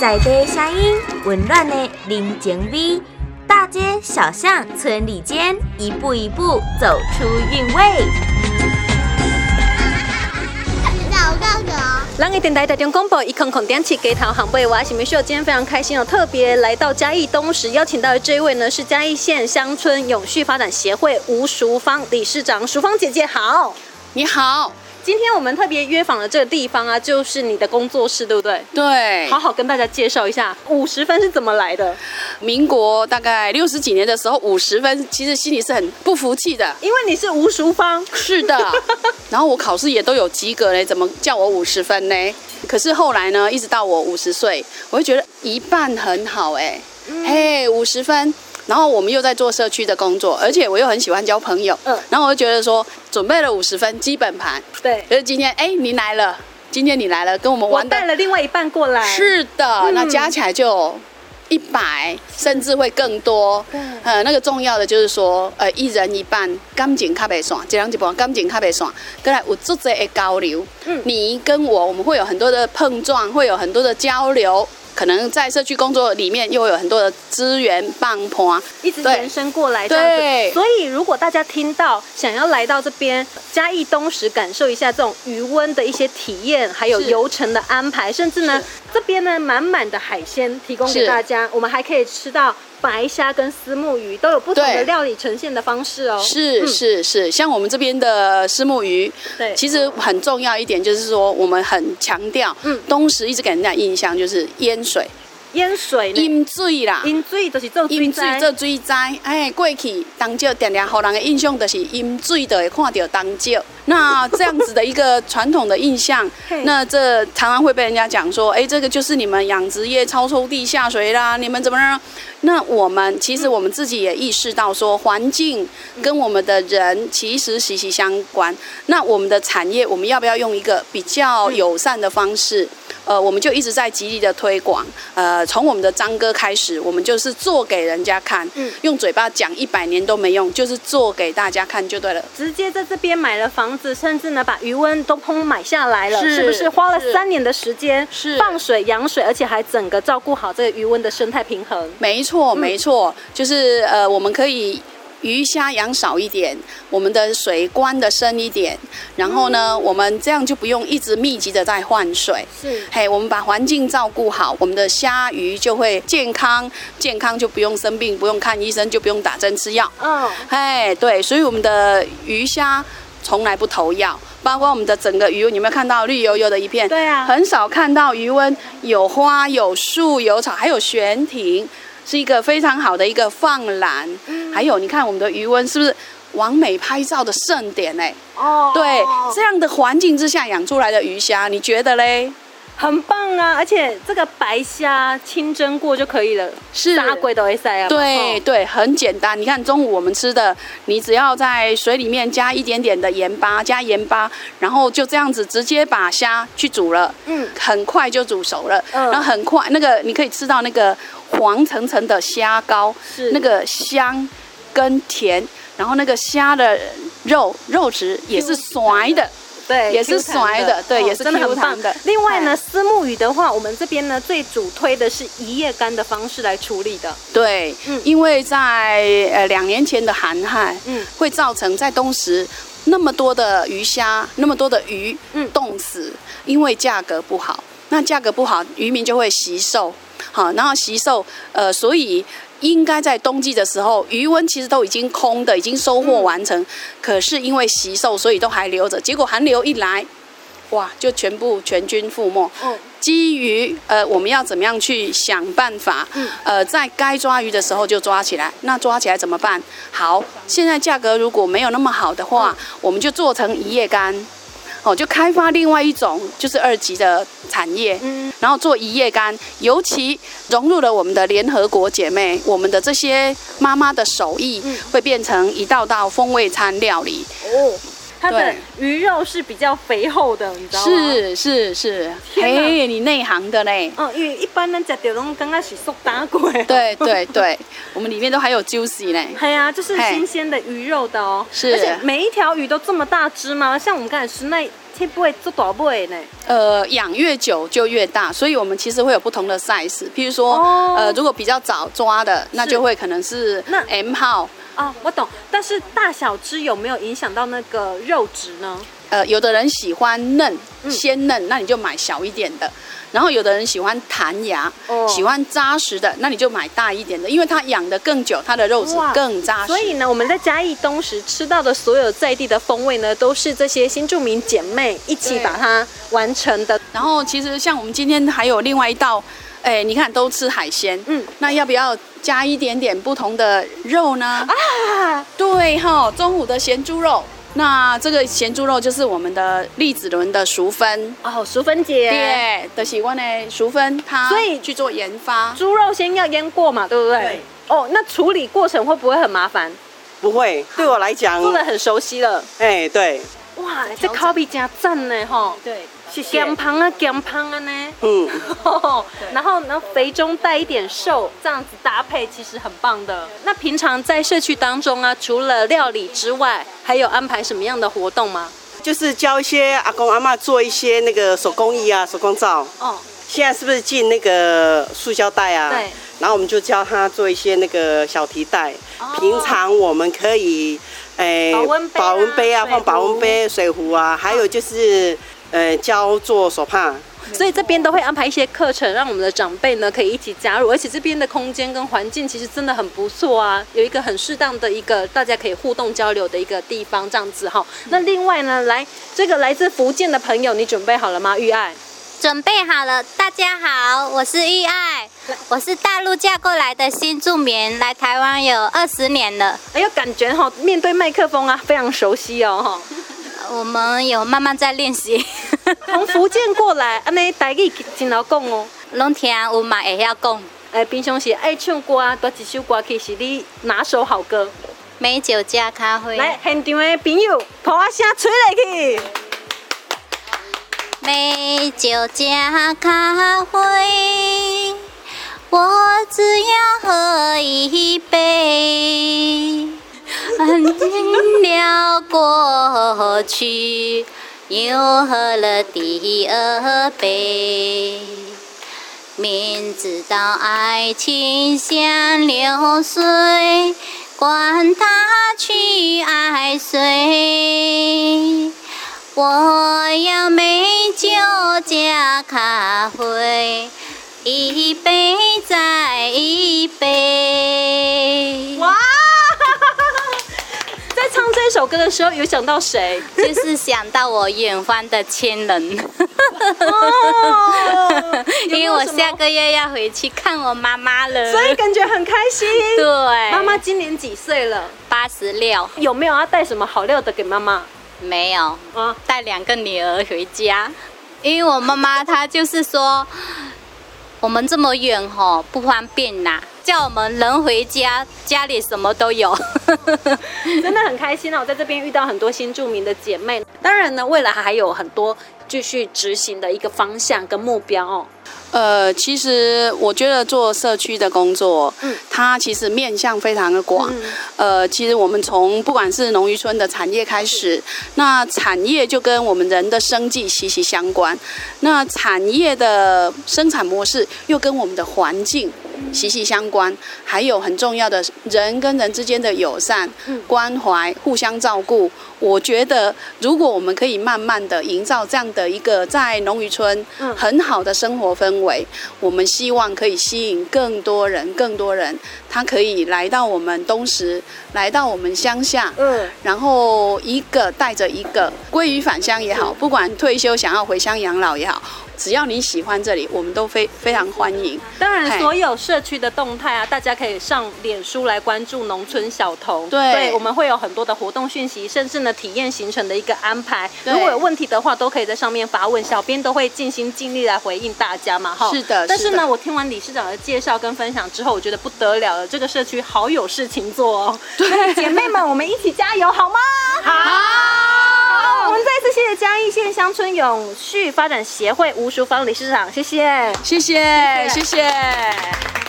在地声音，温暖的人情味，大街小巷、村里间，一步一步走出韵味。人艺电台台中广播一空空点起给头航位，我是米秀，今天非常开心哦，特别来到嘉义东时，邀请到的这一位呢是嘉义县乡村永续发展协会吴淑芳理事长，淑芳姐姐好，你好。今天我们特别约访的这个地方啊，就是你的工作室，对不对？对，好好跟大家介绍一下五十分是怎么来的。民国大概六十几年的时候，五十分其实心里是很不服气的，因为你是吴淑芳。是的，然后我考试也都有及格嘞，怎么叫我五十分呢？可是后来呢，一直到我五十岁，我会觉得一半很好哎，嘿，五十分。然后我们又在做社区的工作，而且我又很喜欢交朋友，嗯，然后我就觉得说，准备了五十分基本盘，对，就是今天，哎，你来了，今天你来了，跟我们玩，带了另外一半过来，是的，那加起来就一百，甚至会更多，呃，那个重要的就是说，呃，一人一半，感情卡袂散，这样就不感情卡袂散，跟来有足侪的交流，嗯，你跟我，我们会有很多的碰撞，会有很多的交流。可能在社区工作里面，又有很多的资源棒婆，一直延伸过来这样子。所以，如果大家听到想要来到这边嘉义东石，感受一下这种余温的一些体验，还有游程的安排，甚至呢，这边呢满满的海鲜提供给大家，我们还可以吃到。白虾跟丝木鱼都有不同的料理呈现的方式哦。是是是，像我们这边的丝木鱼，对，其实很重要一点就是说，我们很强调，嗯，东石一直给人家印象就是淹水。淹水，淹水啦，淹水就是做水灾，做水灾。哎，过去东石点点，好人的印象就是淹水的会看到东石。那这样子的一个传统的印象，那这常常会被人家讲说，哎，这个就是你们养殖业超抽地下水啦，你们怎么样？那我们其实我们自己也意识到说，环境跟我们的人其实息息相关。那我们的产业，我们要不要用一个比较友善的方式？呃，我们就一直在极力的推广。呃，从我们的张哥开始，我们就是做给人家看，嗯，用嘴巴讲一百年都没用，就是做给大家看就对了。直接在这边买了房子，甚至呢把余温都通买下来了，是不是花了三年的时间？是放水养水，而且还整个照顾好这个余温的生态平衡。没错，没错，就是呃，我们可以。鱼虾养少一点，我们的水关的深一点，然后呢，我们这样就不用一直密集的在换水。是，嘿，我们把环境照顾好，我们的虾鱼就会健康，健康就不用生病，不用看医生，就不用打针吃药。嗯，嘿，对，所以我们的鱼虾从来不投药，包括我们的整个鱼，有没有看到绿油油的一片？对啊，很少看到鱼温有花有树有草，还有悬停。是一个非常好的一个放蓝，还有你看我们的余温是不是完美拍照的盛典呢？哦，对，这样的环境之下养出来的鱼虾，你觉得嘞？很棒啊！而且这个白虾清蒸过就可以了，是啥鬼都会塞啊。对对，很简单。你看中午我们吃的，你只要在水里面加一点点的盐巴，加盐巴，然后就这样子直接把虾去煮了，嗯，很快就煮熟了，嗯然后很快那个你可以吃到那个黄澄澄的虾膏，是那个香跟甜，然后那个虾的肉肉质也是甩的。对，也是甩的，对，也是真的很棒的。另外呢，丝木鱼的话，我们这边呢最主推的是一夜干的方式来处理的。对，嗯，因为在呃两年前的寒害，嗯，会造成在东石那么多的鱼虾，那么多的鱼，嗯，冻死，因为价格不好，那价格不好，渔民就会惜售，好，然后惜售，呃，所以。应该在冬季的时候，余温其实都已经空的，已经收获完成。可是因为习售，所以都还留着。结果寒流一来，哇，就全部全军覆没。嗯。基于呃，我们要怎么样去想办法？嗯。呃，在该抓鱼的时候就抓起来。那抓起来怎么办？好，现在价格如果没有那么好的话，我们就做成一夜干。哦，就开发另外一种就是二级的产业，嗯，然后做一夜干，尤其融入了我们的联合国姐妹，我们的这些妈妈的手艺，会变成一道道风味餐料理。哦，它的鱼肉是比较肥厚的，你知道吗？是是是，嘿，你内行的嘞。嗯，因为一般人吃到拢刚刚是速打过。对对对，我们里面都还有 juicy 呢。对啊，就是新鲜的鱼肉的哦。是。而且每一条鱼都这么大只吗？像我们刚才吃那。不会做多不呢？呃，养越久就越大，所以我们其实会有不同的 size。譬如说，呃，如果比较早抓的，那就会可能是那 M 号。哦，我懂。但是大小只有没有影响到那个肉质呢？呃，有的人喜欢嫩鲜嫩，那你就买小一点的。然后有的人喜欢弹牙，喜欢扎实的，那你就买大一点的，因为它养的更久，它的肉质更扎实。所以呢，我们在嘉义东石吃到的所有在地的风味呢，都是这些新住民姐妹一起把它完成的。然后其实像我们今天还有另外一道，哎，你看都吃海鲜，嗯，那要不要加一点点不同的肉呢？啊，对哈，中午的咸猪肉。那这个咸猪肉就是我们的栗子轮的熟分哦，熟分姐对的喜欢呢，熟分它所以去做研发。猪肉先要腌过嘛，对不对？对。哦，那处理过程会不会很麻烦？不会，对我来讲做的很熟悉了。哎，对。哇，这 copy 加赞呢，哈。对。咸胖啊，咸胖啊呢。嗯。然后呢，肥中带一点瘦，这样子搭配其实很棒的。那平常在社区当中啊，除了料理之外，还有安排什么样的活动吗？就是教一些阿公阿妈做一些那个手工艺啊，手工皂。哦。现在是不是进那个塑胶袋啊？对。然后我们就教他做一些那个小提袋。平常我们可以，诶，保温杯啊，放保温杯、水壶啊，还有就是。呃，教做手帕，所以这边都会安排一些课程，让我们的长辈呢可以一起加入，而且这边的空间跟环境其实真的很不错啊，有一个很适当的一个大家可以互动交流的一个地方，这样子哈。那另外呢，来这个来自福建的朋友，你准备好了吗？玉爱，准备好了。大家好，我是玉爱，我是大陆嫁过来的新住民，来台湾有二十年了。哎呦，感觉哈，面对麦克风啊，非常熟悉哦哈。我们有慢慢在练习。从福建过来，安尼台语真好讲哦。拢听有嘛会晓讲。哎，平常时爱唱歌啊，多几首歌曲是你拿手好歌。美酒加咖啡。来，现场的朋友，把我声吹来去。美酒加咖啡，我只要喝一杯。安静了过去，又喝了第二杯。明知道爱情像流水，管他去爱谁。我要美酒加咖啡，一杯再一杯。首歌的时候，有想到谁？就是想到我远方的亲人。因为我下个月要回去看我妈妈了，所以感觉很开心。对，妈妈今年几岁了？八十六。有没有要带什么好料的给妈妈？没有。啊，带两个女儿回家，因为我妈妈她就是说，我们这么远吼不方便呐。叫我们人回家，家里什么都有，真的很开心哦！我在这边遇到很多新著名的姐妹，当然呢，未来还有很多继续执行的一个方向跟目标哦。呃，其实我觉得做社区的工作，嗯，它其实面向非常的广。呃，其实我们从不管是农渔村的产业开始，那产业就跟我们人的生计息息相关。那产业的生产模式又跟我们的环境息息相关。还有很重要的人跟人之间的友善、关怀、互相照顾。我觉得，如果我们可以慢慢的营造这样的一个在农渔村很好的生活氛围。为我们希望可以吸引更多人，更多人，他可以来到我们东石，来到我们乡下，嗯，然后一个带着一个归于返乡也好，不管退休想要回乡养老也好。只要你喜欢这里，我们都非非常欢迎。当然，所有社区的动态啊，大家可以上脸书来关注农村小童。对，我们会有很多的活动讯息，甚至呢体验行程的一个安排。如果有问题的话，都可以在上面发问，小编都会尽心尽力来回应大家嘛。哈，是的。但是呢，我听完理事长的介绍跟分享之后，我觉得不得了了，这个社区好有事情做哦。对，姐妹们，我们一起加油好吗？好。立县乡村永续发展协会吴淑芳理事长，谢谢，谢谢，谢谢。